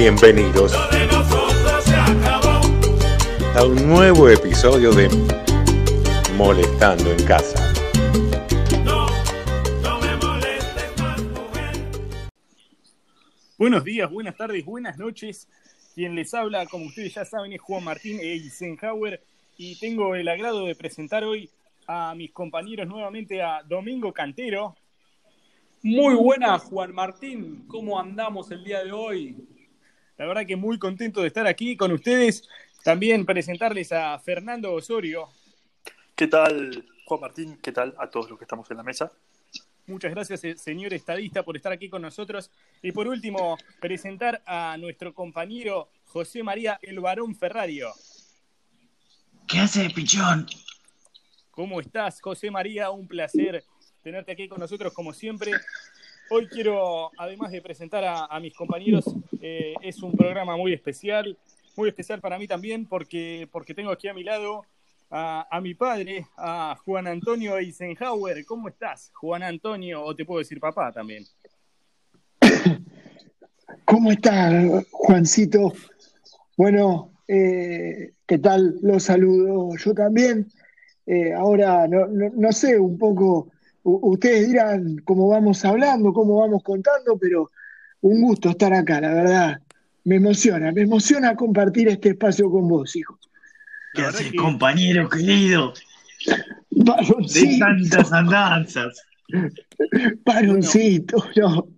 Bienvenidos a un nuevo episodio de Molestando en Casa. Buenos días, buenas tardes, buenas noches. Quien les habla, como ustedes ya saben, es Juan Martín Eisenhower y tengo el agrado de presentar hoy a mis compañeros nuevamente a Domingo Cantero. Muy buenas, Juan Martín. ¿Cómo andamos el día de hoy? La verdad que muy contento de estar aquí con ustedes. También presentarles a Fernando Osorio. ¿Qué tal, Juan Martín? ¿Qué tal a todos los que estamos en la mesa? Muchas gracias, eh, señor estadista, por estar aquí con nosotros. Y por último, presentar a nuestro compañero José María El Barón Ferrario. ¿Qué hace, pichón? ¿Cómo estás, José María? Un placer tenerte aquí con nosotros, como siempre. Hoy quiero, además de presentar a, mis compañeros, eh, es un programa muy especial, muy especial para mí también, porque, porque tengo aquí a mi lado a, mi padre, a Juan Antonio Eisenhower. ¿Cómo estás, Juan Antonio? O te puedo decir papá también. ¿Cómo estás, Juancito? Bueno, eh, ¿qué tal? Los saludo yo también. Eh, ahora, no, sé, un poco, ustedes dirán cómo vamos hablando, cómo vamos contando, pero un gusto estar acá, la verdad. Me emociona, me emociona compartir este espacio con vos, hijo. ¿Qué haces, compañero querido? De tantas andanzas. Varoncito, no.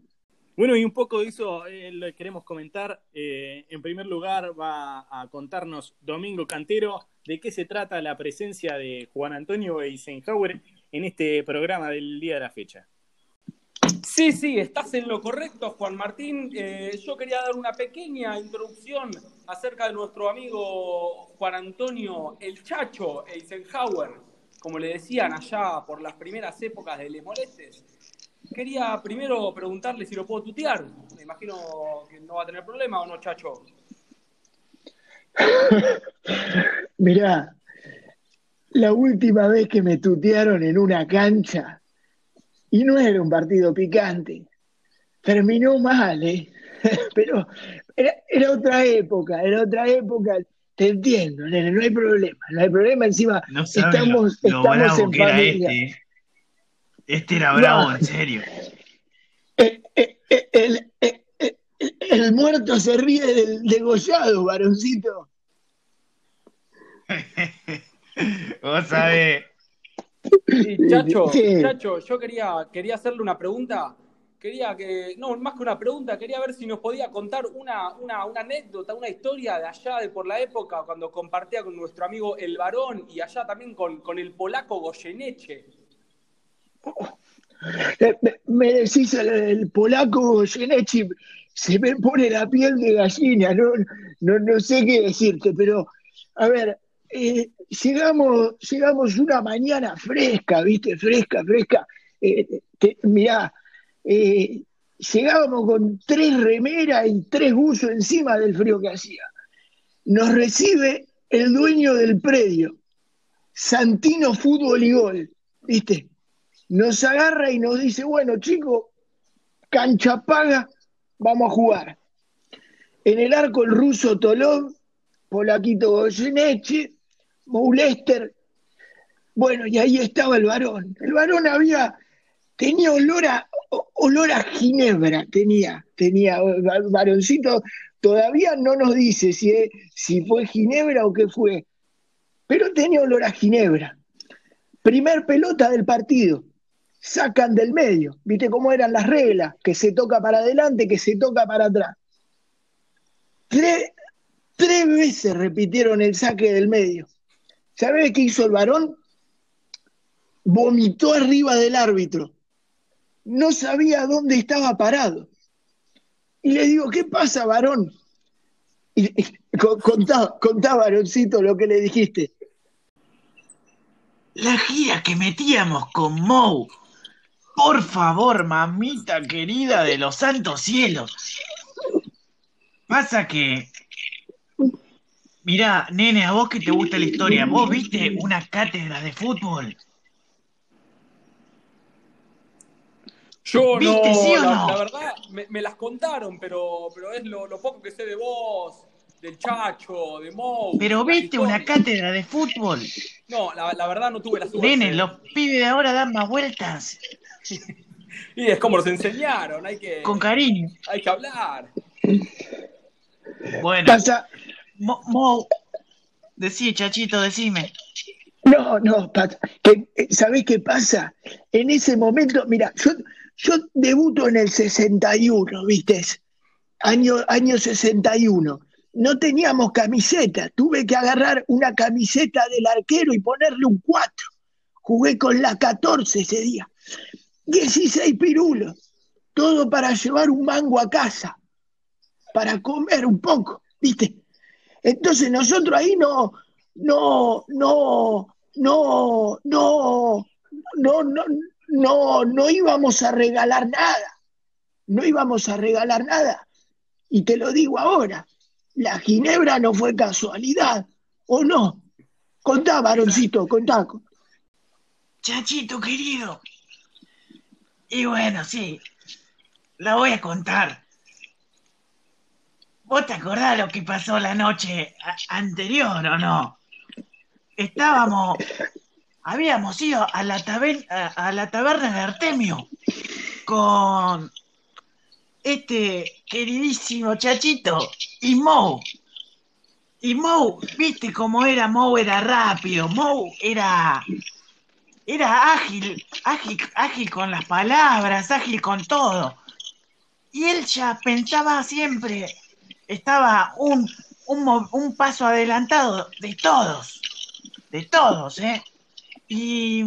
Bueno, y un poco de eso eh, lo queremos comentar. Eh, en primer lugar, va a contarnos Domingo Cantero de qué se trata la presencia de Juan Antonio Eisenhower en este programa del día de la fecha. Sí, sí, estás en lo correcto, Juan Martín. Eh, yo quería dar una pequeña introducción acerca de nuestro amigo Juan Antonio El Chacho Eisenhower, como le decían allá por las primeras épocas de Les Molestes. Quería primero preguntarle si lo puedo tutear. Me imagino que no va a tener problema o no, Chacho. Mirá, la última vez que me tutearon en una cancha, y no era un partido picante, terminó mal, ¿eh? pero era, otra época, era otra época. Te entiendo, nene, no hay problema, no hay problema. Encima, estamos, estamos en familia. Este. este. era bravo, en serio. Eh, eh, eh, el, muerto se ríe del degollado, varoncito. Vos sabés. chacho, Chacho, yo quería, quería hacerle una pregunta quería que, no, más que una pregunta, quería ver si nos podía contar una, una, anécdota, una historia de allá, de por la época, cuando compartía con nuestro amigo El Varón y allá también con, el polaco Goyeneche. Eh, me, decís el, polaco Goyeneche, se me pone la piel de gallina, no, no, sé qué decirte, pero a ver, eh, llegamos, llegamos una mañana fresca, ¿viste? Fresca, fresca. Eh, mirá, eh, llegábamos con tres remeras y tres buzos encima del frío que hacía. Nos recibe el dueño del predio, Santino Fútbol y Gol, ¿viste? Nos agarra y nos dice, bueno, chicos, cancha paga, vamos a jugar. En el arco el ruso Tolov, Polaquito Goyeneche, Moulester. Bueno, y ahí estaba el varón. El varón había, tenía olor a, olor a ginebra tenía, tenía, varoncito, todavía no nos dice si, si fue ginebra o qué fue, pero tenía olor a ginebra. Primer pelota del partido, sacan del medio, viste cómo eran las reglas, que se toca para adelante, que se toca para atrás. Tres, tres veces repitieron el saque del medio. ¿Sabes qué hizo el varón? Vomitó arriba del árbitro no sabía dónde estaba parado. Y le digo, ¿qué pasa, varón? Y, contá, varoncito, lo que le dijiste. La gira que metíamos con Mou. Por favor, mamita querida de los santos cielos. Pasa que. Mirá, nene, a vos que te gusta la historia, ¿vos viste una cátedra de fútbol? Yo no, la, verdad, me, me las contaron, pero, pero es lo, lo poco que sé de vos, del Chacho, de Mou. Pero viste una cátedra de fútbol. No, la, la verdad no tuve la suerte. Nene, los pibes de ahora dan más vueltas. Y es como nos enseñaron, hay que, Con cariño. hay que hablar. Bueno, Pasa, Mo, Mo, decí, chachito, decime. no, no, Pat, que, eh, ¿sabés qué pasa? En ese momento, mira, yo, yo debuto en el 61, ¿viste? Año, año 61. No teníamos camiseta, tuve que agarrar una camiseta del arquero y ponerle un 4. Jugué con la 14 ese día. 16 pirulos, todo para llevar un mango a casa, para comer un poco, ¿viste? Entonces nosotros ahí no, no, no, no, no, no, no, no, no íbamos a regalar nada, no íbamos a regalar nada. Y te lo digo ahora, la ginebra no fue casualidad, ¿o no? Contá, varoncito, contá. Chachito querido. Y bueno, sí, la voy a contar. ¿Vos te acordás lo que pasó la noche anterior o no? Estábamos, habíamos ido a la, a, la taberna de Artemio con este queridísimo chachito y Mou. Y Mou, viste cómo era Mou, era rápido, Mou era era ágil, ágil, ágil con las palabras, ágil con todo. Y él ya pensaba siempre, estaba un, un, un paso adelantado de todos, de todos, ¿eh? Y,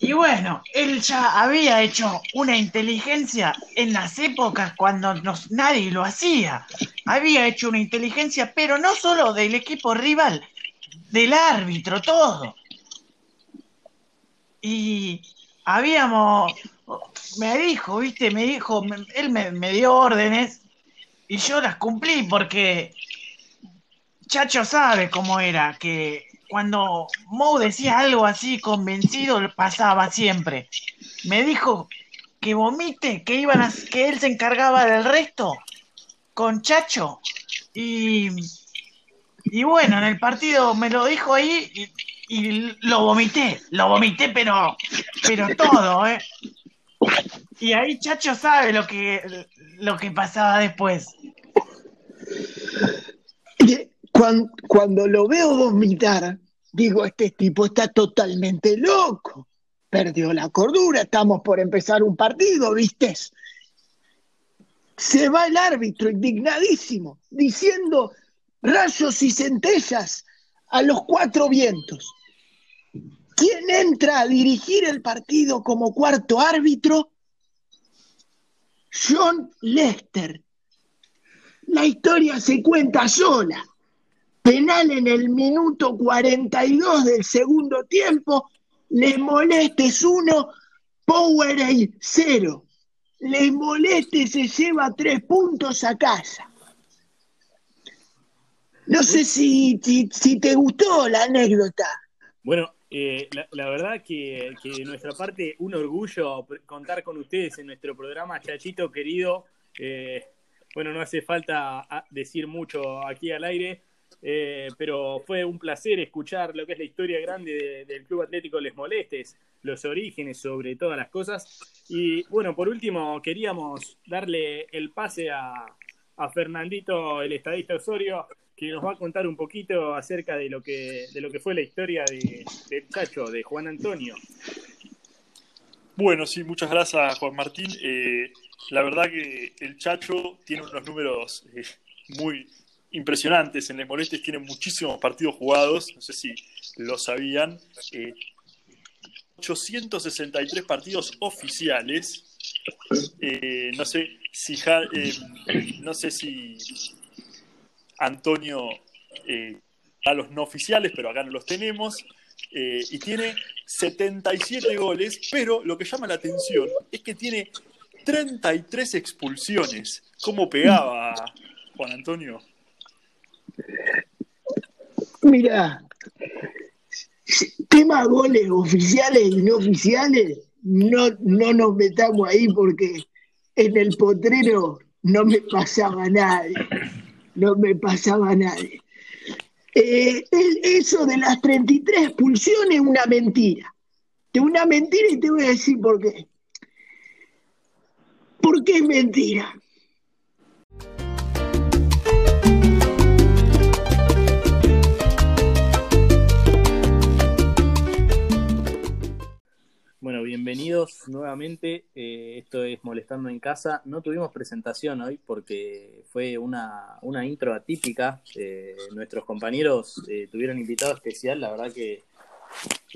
y bueno, él ya había hecho una inteligencia en las épocas cuando nos- nadie lo hacía. Había hecho una inteligencia, pero no solo del equipo rival, del árbitro, todo y habíamos, me dijo, viste, me dijo, él me, me dio órdenes y yo las cumplí porque Chacho sabe cómo era, que cuando Mo decía algo así convencido, pasaba siempre. Me dijo que vomite, que iban a, que él se encargaba del resto con Chacho y y bueno, en el partido me lo dijo ahí y, y lo vomité, lo vomité, pero, pero todo, ¿eh? Y ahí Chacho sabe lo que, lo que pasaba después. Que cuan- Cuando, lo veo vomitar, digo, este tipo está totalmente loco. Perdió la cordura, estamos por empezar un partido, ¿viste? Se va el árbitro indignadísimo, diciendo rayos y centellas a los cuatro vientos. ¿Quién entra a dirigir el partido como cuarto árbitro? John Lester. La historia se cuenta sola. Penal en el minuto 42 del segundo tiempo. Les molestes uno, Powerade cero. Les moleste se lleva tres puntos a casa. No sé si, si, te gustó la anécdota. Bueno, eh, la, verdad que, que de nuestra parte un orgullo contar con ustedes en nuestro programa, Chachito querido. Eh, bueno, no hace falta a- decir mucho aquí al aire, eh, pero fue un placer escuchar lo que es la historia grande de- del Club Atlético Les Molestes, los orígenes sobre todas las cosas. Y bueno, por último, queríamos darle el pase a, a Fernandito, el estadista Osorio, que nos va a contar un poquito acerca de lo que, de lo que fue la historia de, del Chacho, de Juan Antonio. Bueno, sí, muchas gracias, Juan Martín. Eh, la verdad que el Chacho tiene unos números eh, muy impresionantes. En Les Molestes tiene muchísimos partidos jugados, no sé si lo sabían. Eh, 863 partidos oficiales. Eh, no sé si Ja- eh, no sé si Antonio eh, a los no oficiales, pero acá no los tenemos. Eh, y tiene 77 goles, pero lo que llama la atención es que tiene 33 expulsiones. ¿Cómo pegaba Juan Antonio? Mira, tema goles oficiales y no oficiales, no, no nos metamos ahí porque en el potrero no me pasaba nadie. No me pasaba nadie. Eh, eso de las 33 expulsiones es una mentira. Es una mentira y te voy a decir por qué. ¿Por qué es mentira? Bueno, bienvenidos nuevamente. Eh, esto es Molestando en Casa. No tuvimos presentación hoy porque fue una, una intro atípica. Eh, nuestros compañeros eh, tuvieron invitado especial. La verdad que,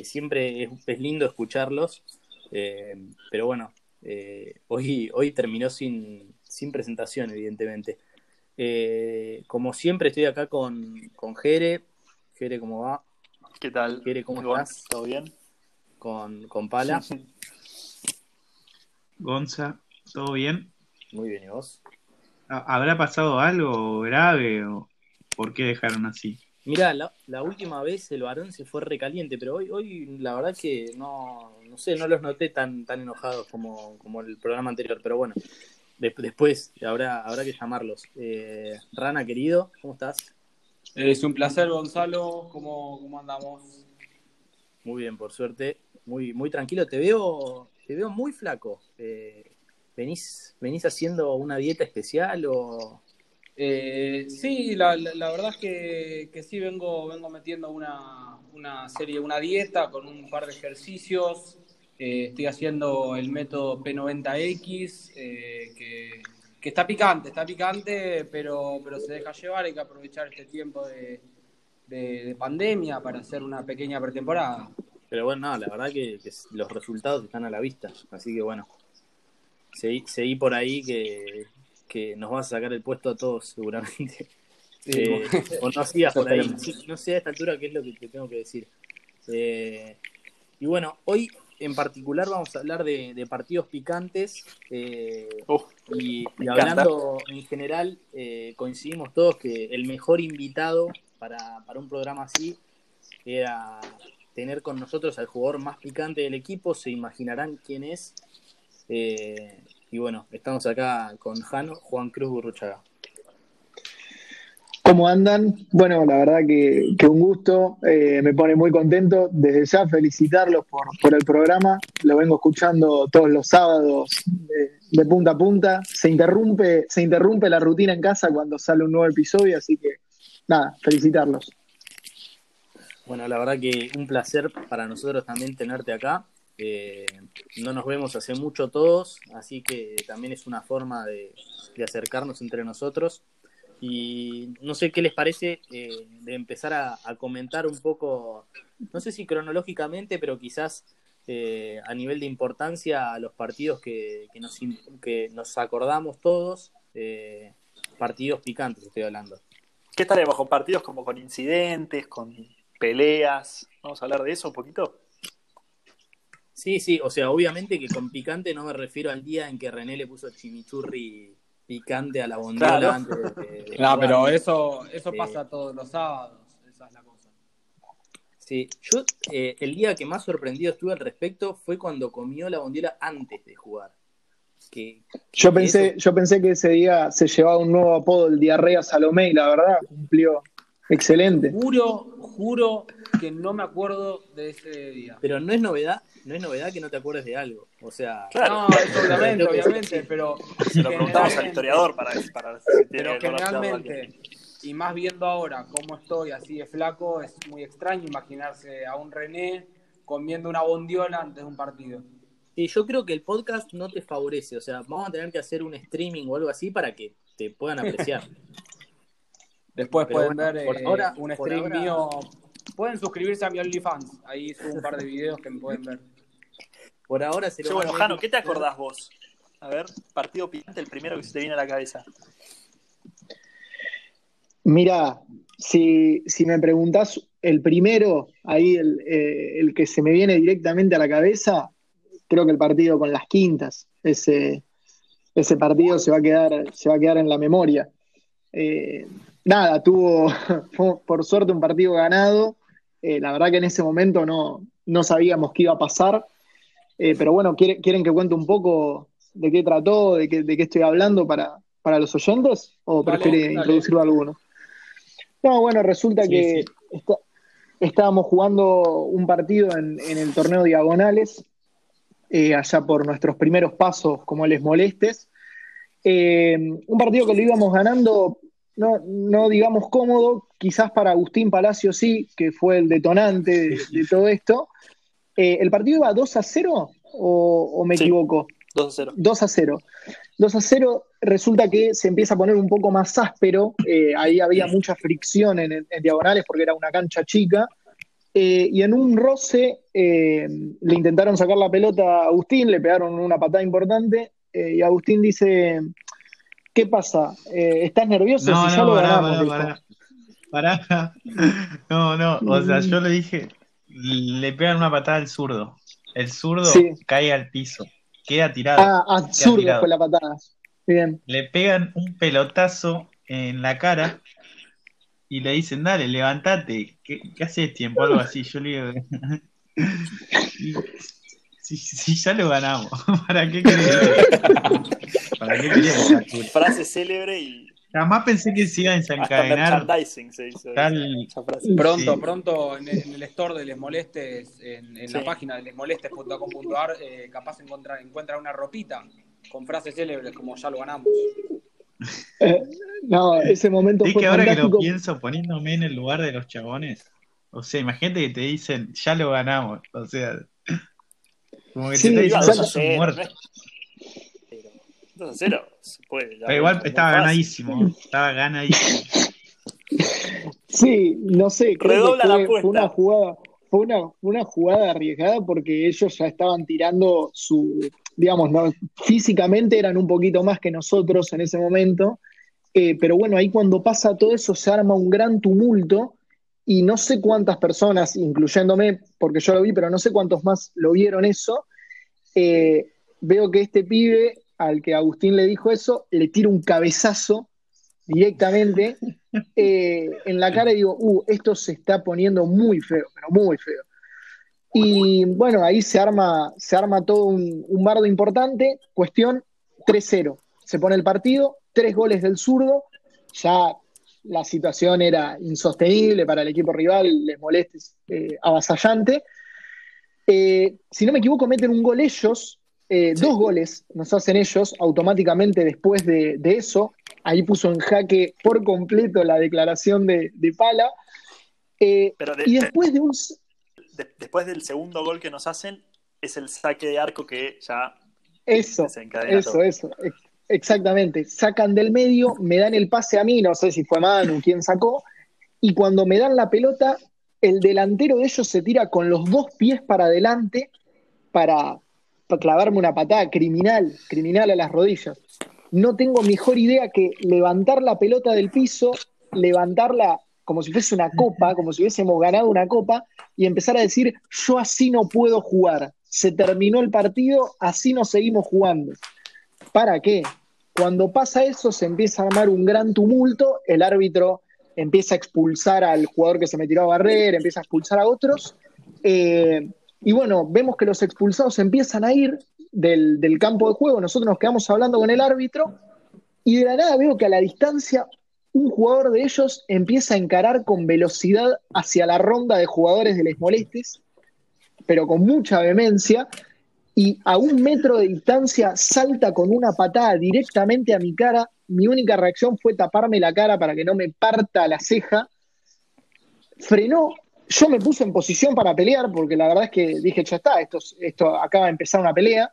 siempre es, lindo escucharlos. Pero bueno, eh, hoy, hoy terminó sin, sin presentación, evidentemente. Eh, como siempre, estoy acá con, con Jere. Jere, ¿cómo va? ¿Qué tal? Jere, ¿cómo Gon? estás? ¿Todo bien? Con, con Pala. Gonza, ¿todo bien? Muy bien, ¿y vos? ¿Ha- ¿Habrá pasado algo grave o por qué dejaron así? Mirá, la, la última vez el varón se fue recaliente, pero hoy, hoy la verdad que no, no sé, no los noté tan, tan enojados como, como el programa anterior, pero bueno, de- después habrá, habrá que llamarlos. Eh, Rana, querido, ¿cómo estás? Es un placer, Gonzalo. ¿Cómo, cómo andamos? Muy bien, por suerte, muy, muy tranquilo. Te veo, te veo muy flaco. Eh, ¿venís, ¿Venís haciendo una dieta especial o...? Eh, sí, la, la- verdad es que, que sí vengo, vengo metiendo una, una serie, una dieta con un par de ejercicios. Eh, estoy haciendo el método P90X, eh, que, que está picante, está picante, pero, pero se deja llevar. Hay que aprovechar este tiempo de, de- de pandemia para hacer una pequeña pretemporada. Pero bueno, no, la verdad que, que los resultados están a la vista. Así que bueno, seguí, seguí por ahí que, que nos vas a sacar el puesto a todos seguramente. Sí, Eh, o no sigas por ahí. No sé a esta altura qué es lo que te tengo que decir. Eh, y bueno, hoy en particular vamos a hablar de, de partidos picantes. eh, Uf, y, hablando en general, coincidimos todos que el mejor invitado para, para un programa así era tener con nosotros al jugador más picante del equipo. Se imaginarán quién es. Eh, y bueno, estamos acá con Jano, Juan Cruz Burruchaga. ¿Cómo andan? Bueno, la verdad que, que un gusto, eh, me pone muy contento. Desde ya felicitarlos por, por el programa. Lo vengo escuchando todos los sábados de, de punta a punta. Se interrumpe, se interrumpe la rutina en casa cuando sale un nuevo episodio, así que nada, felicitarlos. Bueno, la verdad que un placer para nosotros también tenerte acá. Eh, no nos vemos hace mucho todos, así que también es una forma de, acercarnos entre nosotros. Y no sé qué les parece eh, de empezar a, comentar un poco, no sé si cronológicamente, pero quizás eh, a nivel de importancia a los partidos que, que, nos, que nos acordamos todos, eh, partidos picantes estoy hablando. ¿Qué estaremos con partidos como con incidentes, con peleas? Vamos a hablar de eso un poquito. Sí, sí, o sea, obviamente que con picante no me refiero al día en que René le puso chimichurri picante a la bondiola Claro. antes de, pero eso, eso pasa todos los sábados. Esa es la cosa. Sí, yo eh, el día que más sorprendido estuve al respecto fue cuando comió la bondiola antes de jugar. Que, Yo pensé, Eso. yo pensé que ese día se llevaba un nuevo apodo, el Diarrea Salomé, y la verdad cumplió excelente. Juro, juro que no me acuerdo de ese día. pero no es novedad, no es novedad que no te acuerdes de algo. O sea, Claro. No, eso obviamente, obviamente, pero. Se lo preguntamos al historiador para, para si tiene Pero generalmente, y más viendo ahora cómo estoy así de flaco, es muy extraño imaginarse a un René comiendo una bondiola antes de un partido. sí, yo creo que el podcast no te favorece. O sea, vamos a tener que hacer un streaming o algo así para que te puedan apreciar. Después Pero pueden bueno, ver por eh, ahora- un por stream ahora- mío. Pueden suscribirse a mi OnlyFans. Ahí subo un par de videos que me pueden ver. Por ahora se lo bueno, Jano, ¿qué te acordás vos? A ver, partido picante, el primero que se te viene a la cabeza. Mira, si, si me preguntás el primero, ahí el, eh, el que se me viene directamente a la cabeza, creo que el partido con las quintas, ese, ese partido se va a quedar, se va a quedar en la memoria. Eh, nada, tuvo, por suerte un partido ganado. Eh, la verdad que en ese momento no, no sabíamos qué iba a pasar. Eh, pero bueno, ¿quiere- ¿quieren que cuente un poco de qué trató, de qué, de qué estoy hablando para, para los oyentes? ¿O Dale, prefiere dale. introducirlo alguno? No, bueno, resulta Sí, que sí. está- estábamos jugando un partido en, en el torneo Diagonales, eh, allá por nuestros primeros pasos, como les molestes. Un partido que lo íbamos ganando, no, no digamos cómodo, quizás para Agustín Palacio sí, que fue el detonante de, de todo esto. Eh, ¿El partido iba 2 a 0 o, o me Sí. equivoco? 2 a 0. 2 a 0. 2 a 0 resulta que se empieza a poner un poco más áspero. eh, ahí había mucha fricción en, en diagonales porque era una cancha chica. eh, y en un roce eh, le intentaron sacar la pelota a Agustín, le pegaron una patada importante. eh, y Agustín dice: ¿Qué pasa? Eh, ¿Estás nervioso? No, si ya no, lo pará, ganamos. pará, pará. No, no, o sea, yo le dije, le pegan una patada al zurdo. El zurdo Sí. cae al piso, queda tirado. Ah, absurdo tirado. fue la patada. Bien. Le pegan un pelotazo en la cara y le dicen, dale, levántate, ¿qué, qué haces tiempo? Algo así. Yo le digo, si, si ya lo ganamos, ¿para qué querés? ¿Para qué culpa? Frase célebre y Jamás pensé que se iba a desencadenar merchandising se hizo. tal... Pronto, Sí. pronto en el, en el store de Les Molestes, en, en la página de lesmolestes.com.ar, eh, capaz encuentra, encuentra una ropita con frases célebres como ya lo ganamos. Eh, no, ese momento Es fue que ahora que lo pienso poniéndome en el lugar de los chabones, o sea, imagínate que te dicen, ya lo ganamos, o sea, como que Sí, te está diciendo 2 a sos un 0. muerto. no es- pero 2 a 0 se puede. ya Pero igual estaba ganadísimo, estaba ganadísimo. Sí, no sé, creo Redobla que la fue, apuesta. fue una jugada, fue una, una jugada arriesgada porque ellos ya estaban tirando su, digamos, no, físicamente eran un poquito más que nosotros en ese momento, eh, pero bueno, ahí cuando pasa todo eso se arma un gran tumulto y no sé cuántas personas, incluyéndome, porque yo lo vi, pero no sé cuántos más lo vieron eso, eh, veo que este pibe al que Agustín le dijo eso, le tira un cabezazo directamente eh, en la cara y digo, uh, esto se está poniendo muy feo, pero muy feo. Y bueno, ahí se arma, se arma todo un, un bardo importante. Cuestión 3-0. Se pone el partido, tres goles del zurdo. Ya la situación era insostenible para el equipo rival, les moleste, eh, avasallante. Eh, si no me equivoco, meten un gol ellos, eh, Sí. dos goles nos hacen ellos automáticamente después de, de eso. Ahí puso en jaque por completo la declaración de, de Pala. Eh, Pero de- y después de un, de- después del segundo gol que nos hacen, es el saque de arco que ya Eso, eso, todo. eso. Ex- Exactamente. Sacan del medio, me dan el pase a mí, no sé si fue Manu quien sacó, y cuando me dan la pelota, el delantero de ellos se tira con los dos pies para adelante para clavarme una patada criminal, criminal a las rodillas. No tengo mejor idea que levantar la pelota del piso, levantarla como si fuese una copa, como si hubiésemos ganado una copa, y empezar a decir, yo así no puedo jugar. Se terminó el partido, así no seguimos jugando. ¿Para qué? Cuando pasa eso se empieza a armar un gran tumulto, el árbitro empieza a expulsar al jugador que se me tiró a barrer, empieza a expulsar a otros, eh, y bueno, vemos que los expulsados empiezan a ir del, del campo de juego, nosotros nos quedamos hablando con el árbitro, y de la nada veo que a la distancia un jugador de ellos empieza a encarar con velocidad hacia la ronda de jugadores de Les Molestes, pero con mucha vehemencia, y a un metro de distancia salta con una patada directamente a mi cara. Mi única reacción fue taparme la cara para que no me parta la ceja. Frenó, yo me puse en posición para pelear, porque la verdad es que dije, ya está, esto, esto acaba de empezar una pelea.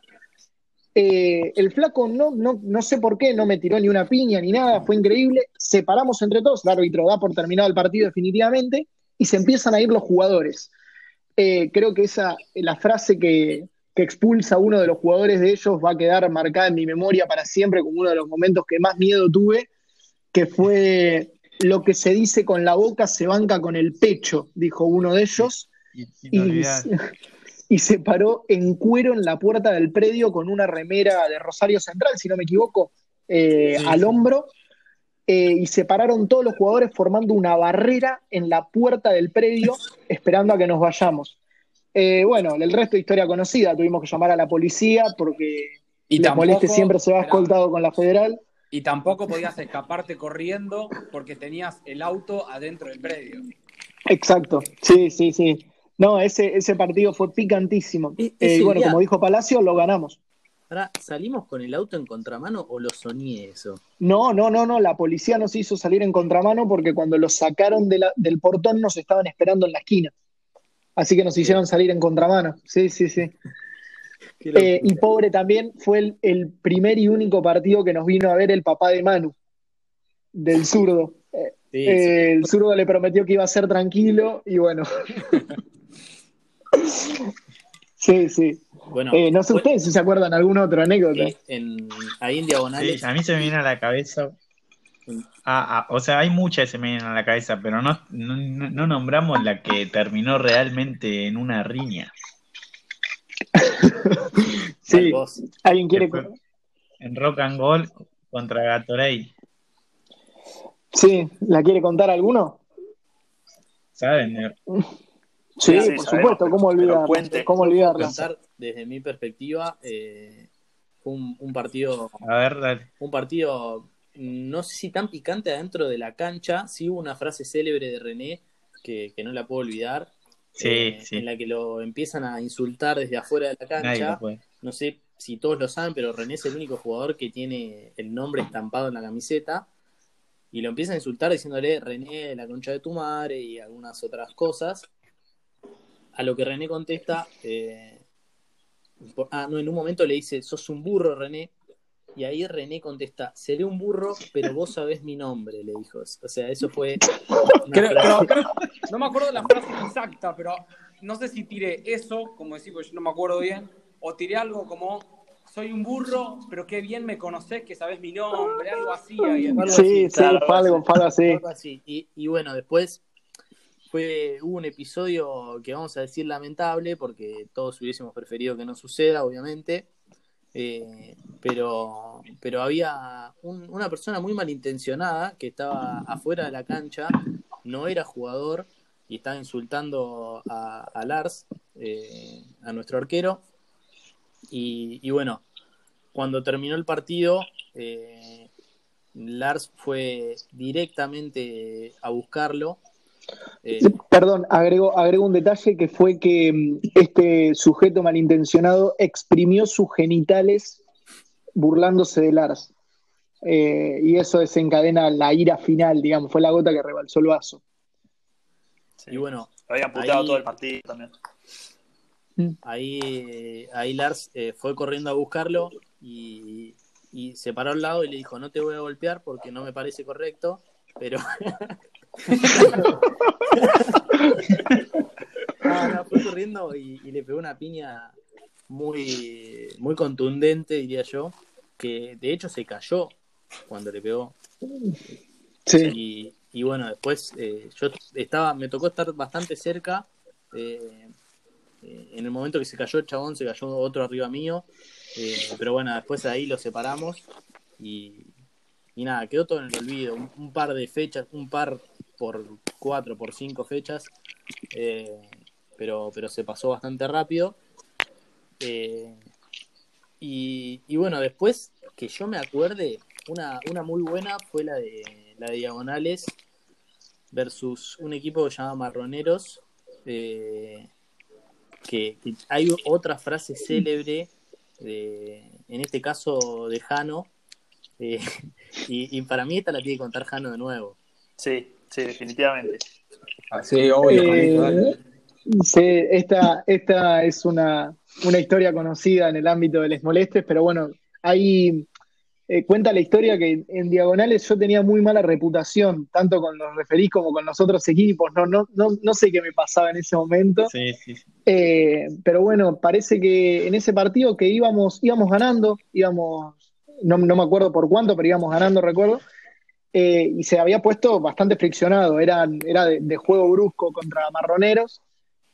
Eh, el flaco no, no, no sé por qué, no me tiró ni una piña ni nada, fue increíble. Separamos entre todos, el árbitro da por terminado el partido definitivamente, y se empiezan a ir los jugadores. Eh, creo que esa, la frase que, que expulsa a uno de los jugadores de ellos va a quedar marcada en mi memoria para siempre como uno de los momentos que más miedo tuve, que fue lo que se dice con la boca se banca con el pecho, dijo uno de ellos, Y, se paró en cuero en la puerta del predio con una remera de Rosario Central, si no me equivoco, eh, Sí, al hombro, eh, y se pararon todos los jugadores formando una barrera en la puerta del predio, esperando a que nos vayamos. Eh, bueno, el resto de historia conocida, tuvimos que llamar a la policía porque Y tampoco, Moleste siempre se va escoltado con la federal. y tampoco podías escaparte corriendo porque tenías el auto adentro del predio. Exacto, sí, sí, sí. No, ese, ese partido fue picantísimo. E- Eh, y bueno, día- como dijo Palacio, lo ganamos. Ahora, ¿salimos con el auto en contramano o lo soñé eso? No, no, no, no, la policía nos hizo salir en contramano porque cuando los sacaron de la- del portón nos estaban esperando en la esquina. Así que nos hicieron salir en contramano. Sí, sí, sí. Eh, y pobre también fue el, el primer y único partido que nos vino a ver el papá de Manu, del zurdo. Eh, Sí, eh, el zurdo le prometió que iba a ser tranquilo y bueno. sí, sí. Bueno, Eh, no sé ustedes si se acuerdan alguna otra anécdota. en, ahí en diagonales. Sí, a mí se me viene a la cabeza. Ah, ah, o sea, hay muchas que se me vienen a la cabeza, pero no, no, no nombramos la que terminó realmente en una riña. Sí. ¿alguien quiere? En Rock and Roll contra Gatorade. Sí, ¿la quiere contar alguno? ¿Saben? Sí, Sí, por sabemos, supuesto, pero- ¿cómo olvidarla? cuente. ¿Cómo olvidarla? contar desde mi perspectiva. eh, fue un, un partido A ver, dale. un partido, no sé si tan picante adentro de la cancha, sí hubo una frase célebre de René que, que no la puedo olvidar, Sí, eh, sí. en la que lo empiezan a insultar desde afuera de la cancha. No sé si todos lo saben, pero René es el único jugador que tiene el nombre estampado en la camiseta. Y lo empiezan a insultar diciéndole René, la concha de tu madre y algunas otras cosas. A lo que René contesta, eh, ah, no, en un momento le dice, sos un burro, René. Y ahí René contesta, seré un burro, pero vos sabés mi nombre, le dijo. O sea, eso fue... una Creo- frase- pero creo- no me acuerdo la frase exacta, pero no sé si tiré eso, como decir, porque yo no me acuerdo bien, o tiré algo como soy un burro, pero qué bien me conocés, que sabés mi nombre, algo así. ahí. Algo Sí, así, sí, claro, algo, fue algo así. Algo así. Y, y bueno, después fue, hubo un episodio que vamos a decir lamentable, porque todos hubiésemos preferido que no suceda, obviamente. Eh, pero, pero había un- una persona muy malintencionada que estaba afuera de la cancha, no era jugador y estaba insultando a, Lars, eh, a nuestro arquero. Y, y bueno, cuando terminó el partido, eh, Lars fue directamente a buscarlo. Eh, Perdón, agrego, agrego un detalle que fue que mm, este sujeto malintencionado exprimió sus genitales burlándose de Lars. Eh, y eso desencadena la ira final, digamos, fue la gota que rebalsó el vaso. Sí. y bueno, Lo habían puteado Ahí- todo el partido también. ahí, ahí Lars eh, fue corriendo a buscarlo y, y se paró al lado y le dijo, no te voy a golpear porque no me parece correcto, pero... No, no, fue corriendo y, y le pegó una piña muy, muy contundente, diría yo, que de hecho se cayó cuando le pegó. Sí. Y, y bueno, después eh, yo estaba, me tocó estar bastante cerca. eh, eh, en el momento que se cayó el chabón, se cayó otro arriba mío. eh, pero bueno, después de ahí lo separamos y, y nada, quedó todo en el olvido. Un, un par de fechas, un par por cuatro, por cinco fechas. eh, pero, pero se pasó bastante rápido. Eh, y, y bueno, después que yo me acuerde, una, una muy buena fue la de la de Diagonales versus un equipo que se llama Marroneros. eh, que, hay otra frase célebre, de, en este caso de Jano, y, y para mí esta la tiene que contar Jano de nuevo. Sí, sí, definitivamente. Sí, obvio. Eh. Sí, esta, esta es una, una historia conocida en el ámbito de Les Molestes, pero bueno, ahí eh, cuenta la historia que en Diagonales yo tenía muy mala reputación, tanto con los referís como con los otros equipos, no, no, no, no sé qué me pasaba en ese momento, Sí, sí, sí. eh, pero bueno, parece que en ese partido que íbamos, íbamos ganando, íbamos, no, no me acuerdo por cuánto, pero íbamos ganando, recuerdo, eh, y se había puesto bastante friccionado, era, era de, juego brusco contra Marroneros,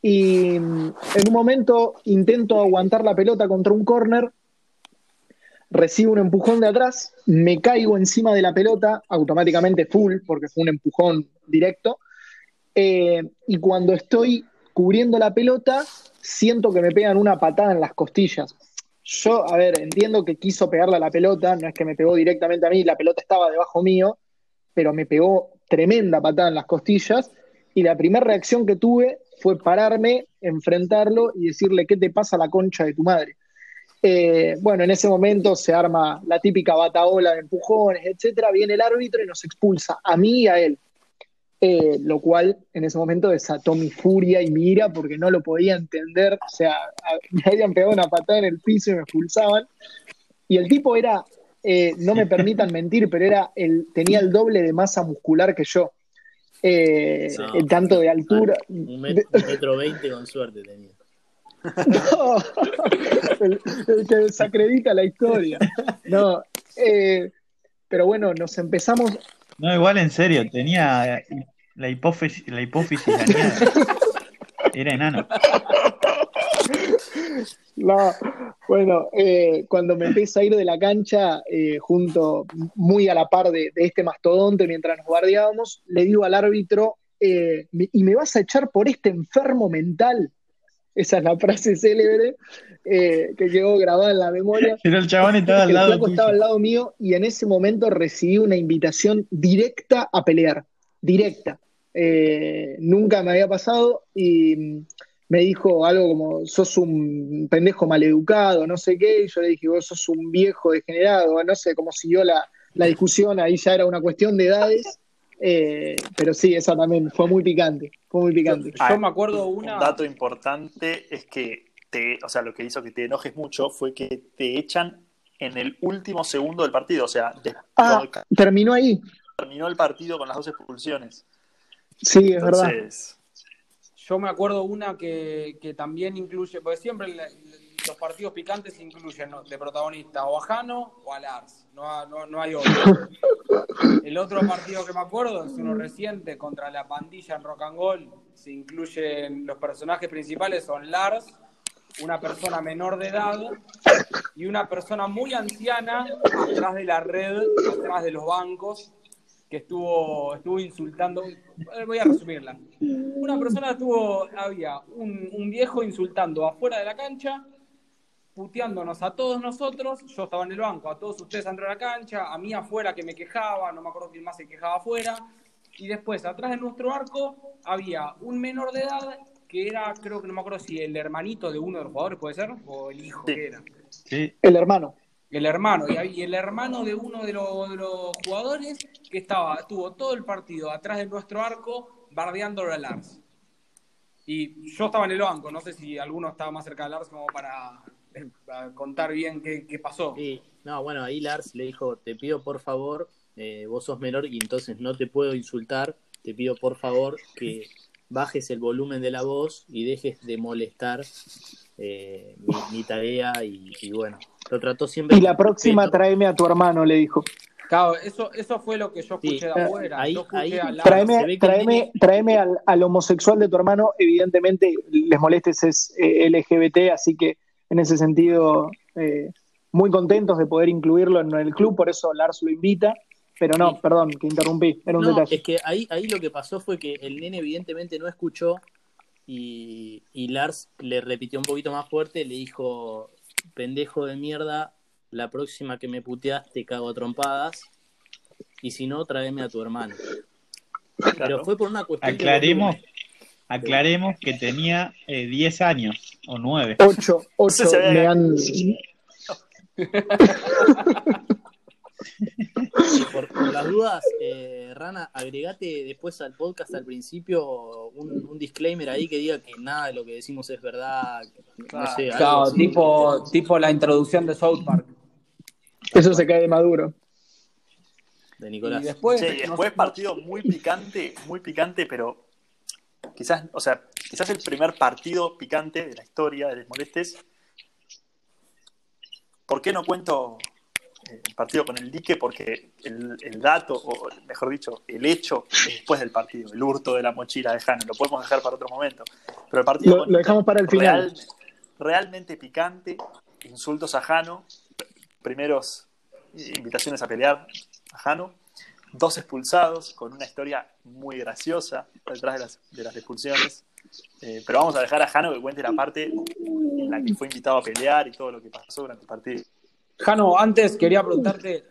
y en un momento intento aguantar la pelota contra un córner, recibo un empujón de atrás, me caigo encima de la pelota, automáticamente full, porque fue un empujón directo, eh, y cuando estoy cubriendo la pelota, siento que me pegan una patada en las costillas. yo, a ver, entiendo que quiso pegarle a la pelota, no es que me pegó directamente a mí, la pelota estaba debajo mío, pero me pegó tremenda patada en las costillas y la primera reacción que tuve fue pararme, enfrentarlo y decirle, ¿qué te pasa la concha de tu madre? Eh, bueno, en ese momento se arma la típica bataola de empujones, etcétera, viene el árbitro y nos expulsa a mí y a él. Eh, lo cual en ese momento desató mi furia y mi ira porque no lo podía entender. O sea, me habían pegado una patada en el piso y me expulsaban. Y el tipo era, eh, no me permitan mentir, pero era el, tenía el doble de masa muscular que yo. Eh, No. en tanto de altura. Un, met- un metro veinte con suerte tenía. No, el, el que desacredita la historia. No, eh, pero bueno, nos empezamos. No, igual en serio, tenía la hipófisis, la hipófisis dañada. Era enano. No, bueno, eh, cuando me empieza a ir de la cancha, eh, junto, muy a la par de, de este mastodonte mientras nos guardiábamos, le digo al árbitro, eh, "Me- ¿y me vas a echar por este enfermo mental? Esa es la frase célebre que quedó grabada en la memoria. Pero el chabón estaba al el lado flaco estaba al lado mío y en ese momento recibí una invitación directa a pelear, directa. Nunca me había pasado y me dijo algo como, sos un pendejo maleducado, no sé qué, y yo le dije, vos sos un viejo degenerado, no sé cómo siguió la, la discusión, ahí ya era una cuestión de edades, eh, pero sí, esa también fue muy picante, fue muy picante. Yo me acuerdo una. Un dato importante es que te, o sea, lo que hizo que te enojes mucho fue que te echan en el último segundo del partido, o sea, de- Ah, terminó ahí, terminó el partido con las dos expulsiones. sí, es verdad. Yo me acuerdo una que, que también incluye, porque siempre los partidos picantes incluyen de protagonista o a Jano o a Lars, no, no, no hay otro. El otro partido que me acuerdo es uno reciente contra la pandilla en Rock and Roll. Se incluyen los personajes principales son Lars, una persona menor de edad y una persona muy anciana atrás de la red, atrás de los bancos, que estuvo, estuvo insultando. eh, Voy a resumirla. Una persona estuvo, había un, un viejo insultando afuera de la cancha, puteándonos a todos nosotros. Yo estaba en el banco, a todos ustedes dentro de la cancha, a mí afuera que me quejaba, no me acuerdo quién más se quejaba afuera. Y después, atrás de nuestro arco, había un menor de edad que era, creo que no me acuerdo si el hermanito de uno de los jugadores, puede ser, o el hijo Sí. que era. Sí. El hermano. El hermano, y, el hermano de uno de los, jugadores que estaba, estuvo todo el partido atrás de nuestro arco bardeándolo a Lars. Y yo estaba en el banco, no sé si alguno estaba más cerca de Lars como para, eh, contar bien qué, pasó. No, bueno, ahí Lars le dijo, te pido por favor, eh, vos sos menor y entonces no te puedo insultar, te pido por favor que bajes el volumen de la voz y dejes de molestar eh, mi, mi tarea y, y bueno, lo trató siempre Y la próxima tráeme a tu hermano, le dijo. Claro, eso, eso fue lo que yo Sí, escuché de afuera. ahí- yo ahí- a Lars. se Tráeme, ve que el tráeme, nene- tráeme al, al homosexual de tu hermano, evidentemente les molestes es eh, LGBT, así que en ese sentido eh, muy contentos de poder incluirlo en el club, por eso Lars lo invita, pero no, Sí. perdón, que interrumpí, era un No, detalle. es que ahí, ahí lo que pasó fue que el nene evidentemente no escuchó y, y Lars le repitió un poquito más fuerte, le dijo, pendejo de mierda, la próxima que me puteas te cago a trompadas y si no, tráeme a tu hermano. Pero fue por una cuestión de Aclaremos, volumen. aclaremos que tenía eh, 10 años o 9. Ocho, ocho, se había- me han... Y por, por las dudas, eh, Rana, agregate después al podcast al principio un, un disclaimer ahí que diga que nada de lo que decimos es verdad. No sé, algo Claro, tipo, tipo la introducción de South Park. Eso se cae de maduro. de Y Nicolás. después, Che, y después partido muy picante, muy picante, pero quizás, o sea, quizás el primer partido picante de la historia de Les Molestes. ¿Por qué no cuento el partido con el dique? Porque el, el dato, o mejor dicho, el hecho es después del partido, el hurto de la mochila de Jano, lo podemos dejar para otro momento. Pero el partido Lo, con lo dejamos para el final. real- realmente picante, insultos a Jano, primeros eh, invitaciones a pelear a Jano, dos expulsados con una historia muy graciosa detrás de las, de las expulsiones. Eh, pero vamos a dejar a Jano que cuente la parte en la que fue invitado a pelear y todo lo que pasó durante el partido. Jano, antes quería preguntarte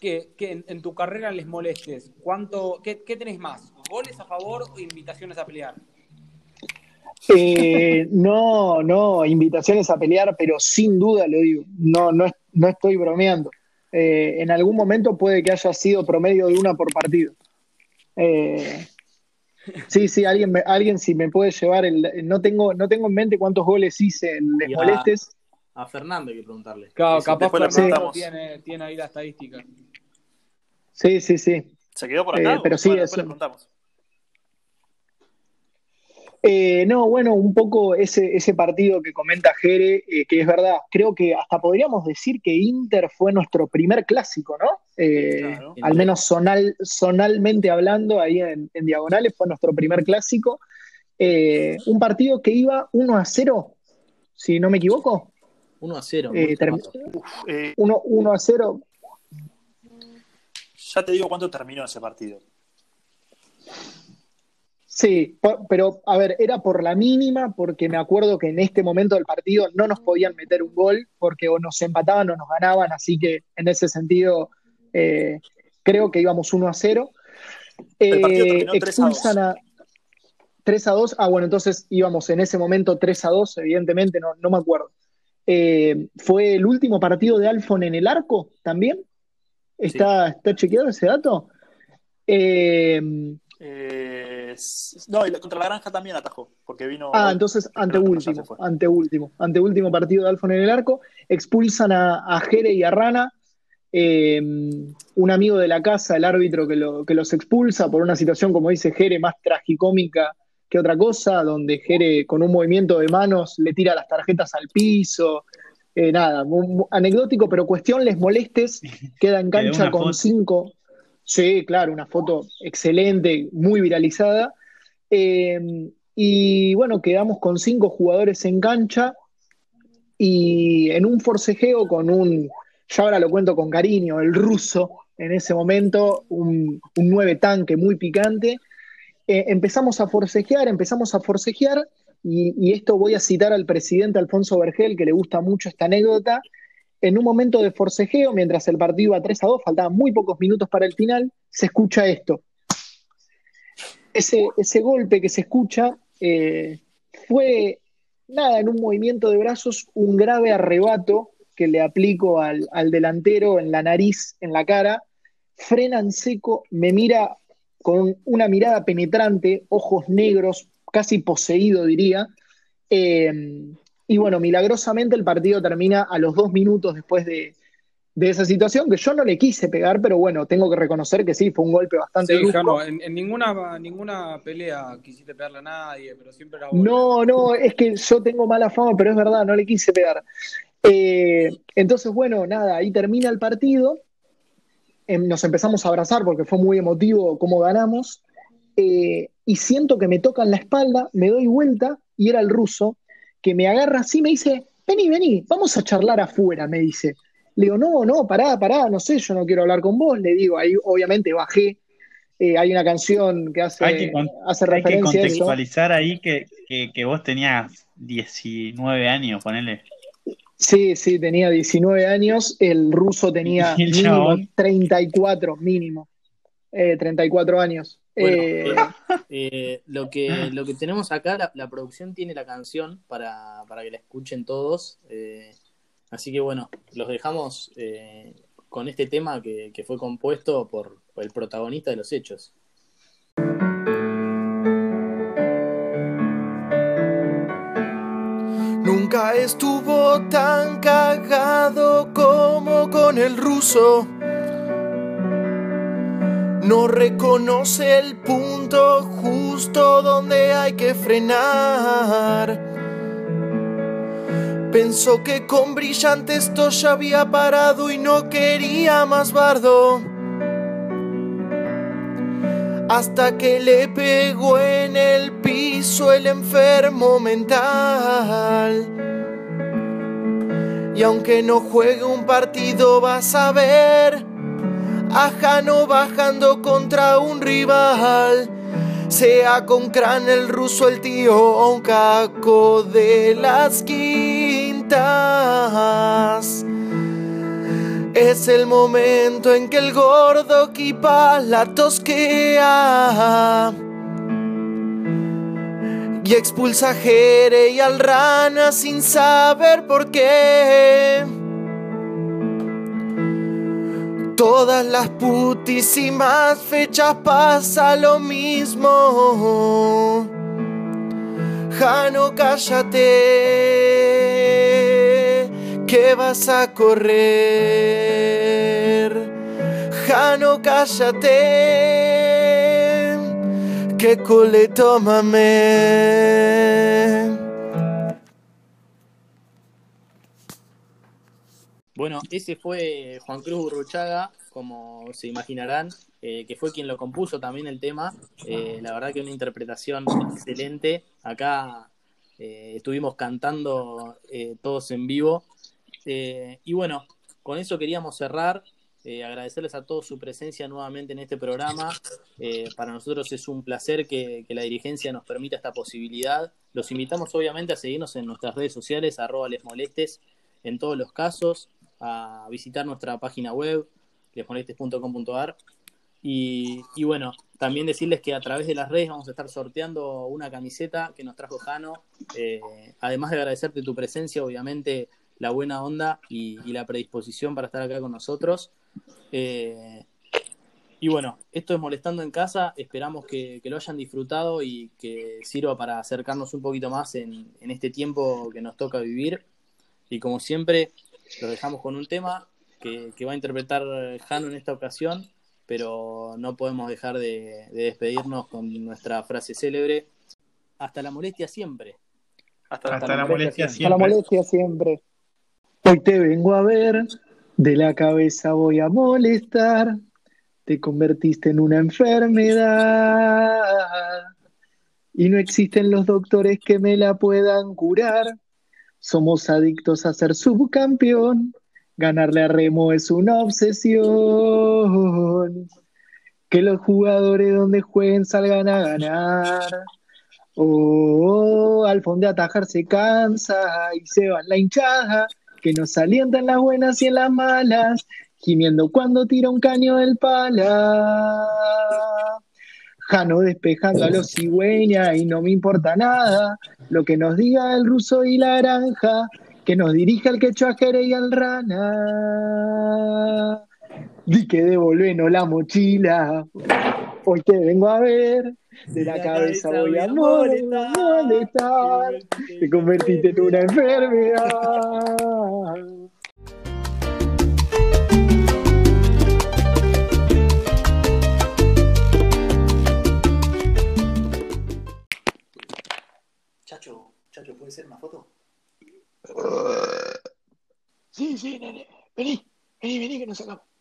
que, que en, en tu carrera les molestes. ¿Cuánto, qué, qué tenés más? ¿Goles a favor o invitaciones a pelear? Eh, no, no, invitaciones a pelear, pero sin duda lo digo, no, no, no estoy bromeando. Eh, en algún momento puede que haya sido promedio de una por partido. Eh, sí, sí, alguien, me- alguien si me puede llevar, el, no, tengo, no tengo en mente cuántos goles hice en Les Molestes. A Fernando hay que preguntarle. Claro, capaz Fernando tiene, tiene ahí la estadística. Sí, sí, sí. ¿Se quedó por acá? Eh, pero sí, Bueno, le un- preguntamos. Eh, no, bueno, un poco ese, ese partido que comenta Jere, eh, que es verdad, creo que hasta podríamos decir que Inter fue nuestro primer clásico, ¿no? Eh, Claro. Al menos sonal, sonalmente hablando, ahí en, en Diagonales fue nuestro primer clásico. Eh, un partido que iba 1 a 0, si no me equivoco. 1 a 0. Eh, muy term- cerrado. Eh, 1, 1 a 0. ya te digo cuánto terminó ese partido. Sí, pero a ver, era por la mínima, porque me acuerdo que en este momento del partido no nos podían meter un gol, porque o nos empataban o nos ganaban, así que en ese sentido eh, creo que íbamos 1 a 0. El partido Eh, terminó 3 a 2. expulsan a 3 a 2. Ah, bueno, entonces íbamos en ese momento 3 a 2, evidentemente, no, no me acuerdo. Eh, ¿Fue el último partido de Alfon en el arco también? ¿Está, ¿está chequeado ese dato? Eh, Eh, no, y contra la Granja también atajó, porque vino. Ah, entonces anteúltimo, anteúltimo, anteúltimo partido de Alfon en el arco, expulsan a, a Jere y a Rana, eh, un amigo de la casa, el árbitro que, lo- que los expulsa por una situación, como dice Jere, más tragicómica que otra cosa, donde Jere con un movimiento de manos le tira las tarjetas al piso, eh, nada, anecdótico, pero cuestión les molestes, queda en cancha con foto. cinco, sí, claro, una foto excelente, muy viralizada. Eh, y bueno, quedamos con cinco jugadores en cancha y en un forcejeo con un, ya ahora lo cuento con cariño, el ruso en ese momento, un, un nueve tanque muy picante. Eh, empezamos a forcejear, empezamos a forcejear y, esto voy a citar al presidente Alfonso Vergel, que le gusta mucho esta anécdota. En un momento de forcejeo, mientras el partido iba 3 a 2, faltaban muy pocos minutos para el final, se escucha esto ese, ese golpe que se escucha eh, fue, nada, en un movimiento de brazos, un grave arrebato que le aplico al, al delantero en la nariz, en la cara, frena en seco, me mira con una mirada penetrante, ojos negros, casi poseído diría, eh, y bueno, milagrosamente el partido termina a los dos minutos después de, de esa situación, que yo no le quise pegar, pero bueno, tengo que reconocer que sí, fue un golpe bastante Sí. Jano, en, en ninguna, ninguna pelea quisiste pegarle a nadie, pero siempre era bueno. No, no, es que yo tengo mala fama, pero es verdad, no le quise pegar. Eh, entonces, bueno, nada, ahí termina el partido. Em, nos empezamos a abrazar porque fue muy emotivo cómo ganamos. Eh, y siento que me tocan la espalda, me doy vuelta y era el ruso que me agarra así, me dice: Vení, vení, vamos a charlar afuera, me dice. Le digo: No, no, pará, pará, no sé, yo no quiero hablar con vos. Le digo, ahí obviamente bajé. Eh, hay una canción que hace, Hay que, con- hace hay que referencia a eso. contextualizar ahí que, que, que vos tenías 19 años, ponele. Sí, sí, tenía 19 años, el ruso tenía Y el mínimo chabón. 34, mínimo, eh, 34 años. Bueno, Eh, eh, eh, lo, que, lo que tenemos acá, la, la producción tiene la canción para, para que la escuchen todos. eh, así que bueno, los dejamos eh, con este tema que, que fue compuesto por, por el protagonista de los hechos. Nunca estuvo tan cagado como con el ruso. No reconoce el punto justo donde hay que frenar. Pensó que con brillante esto ya había parado y no quería más bardo. Hasta que le pegó en el piso el enfermo mental. Y aunque no juegue un partido, vas a ver a Jano bajando contra un rival. Sea con crán el ruso, el tío o un caco de las quintas. Es el momento en que el gordo kipa la tosquea y expulsa a Jere y al rana sin saber por qué. Todas las putísimas fechas pasa lo mismo. Jano, cállate, que vas a correr. Jano, cállate, que cole tómame. Bueno, ese fue Juan Cruz Urruchaga, como se imaginarán, eh, que fue quien lo compuso también el tema. Eh, la verdad que una interpretación excelente. Acá eh, estuvimos cantando todos en vivo. Eh, y bueno, con eso queríamos cerrar. Eh, agradecerles a todos su presencia nuevamente en este programa. Eh, para nosotros es un placer que, la dirigencia nos permita esta posibilidad. Los invitamos obviamente a seguirnos en nuestras redes sociales, arroba les molestes en todos los casos, a visitar nuestra página web, lesmolestes.com.ar. Y, y bueno, también decirles que a través de las redes vamos a estar sorteando una camiseta que nos trajo Jano. Eh, además de agradecerte tu presencia, obviamente la buena onda y, y la predisposición para estar acá con nosotros. Eh, y bueno, esto es Molestando en Casa. Esperamos que, que lo hayan disfrutado y que sirva para acercarnos un poquito más en, en este tiempo que nos toca vivir. Y como siempre, los dejamos con un tema que, que va a interpretar Jano en esta ocasión, pero no podemos dejar de, de despedirnos con nuestra frase célebre. Hasta la molestia siempre. Hasta, Hasta la molestia Hasta la siempre. molestia siempre. Hoy te vengo a ver, de la cabeza voy a molestar. Te convertiste en una enfermedad y no existen los doctores que me la puedan curar. Somos adictos a ser subcampeón. Ganarle a Remo es una obsesión. Que los jugadores donde jueguen salgan a ganar. Oh, al fondo de atajar se cansa y se va la hinchada, que nos alienta en las buenas y en las malas, gimiendo cuando tira un caño del pala. Jano despejando a los cigüeñas y no me importa nada lo que nos diga el ruso y la granja, que nos dirija el quechua Jere y al rana. Di que devolvenos la mochila, hoy te vengo a ver, de la cabeza voy a molestar, te convertiste en una enfermedad. Chacho, Chacho, ¿puede ser una foto? Sí, sí, nene. Vení, vení, vení que nos sacamos.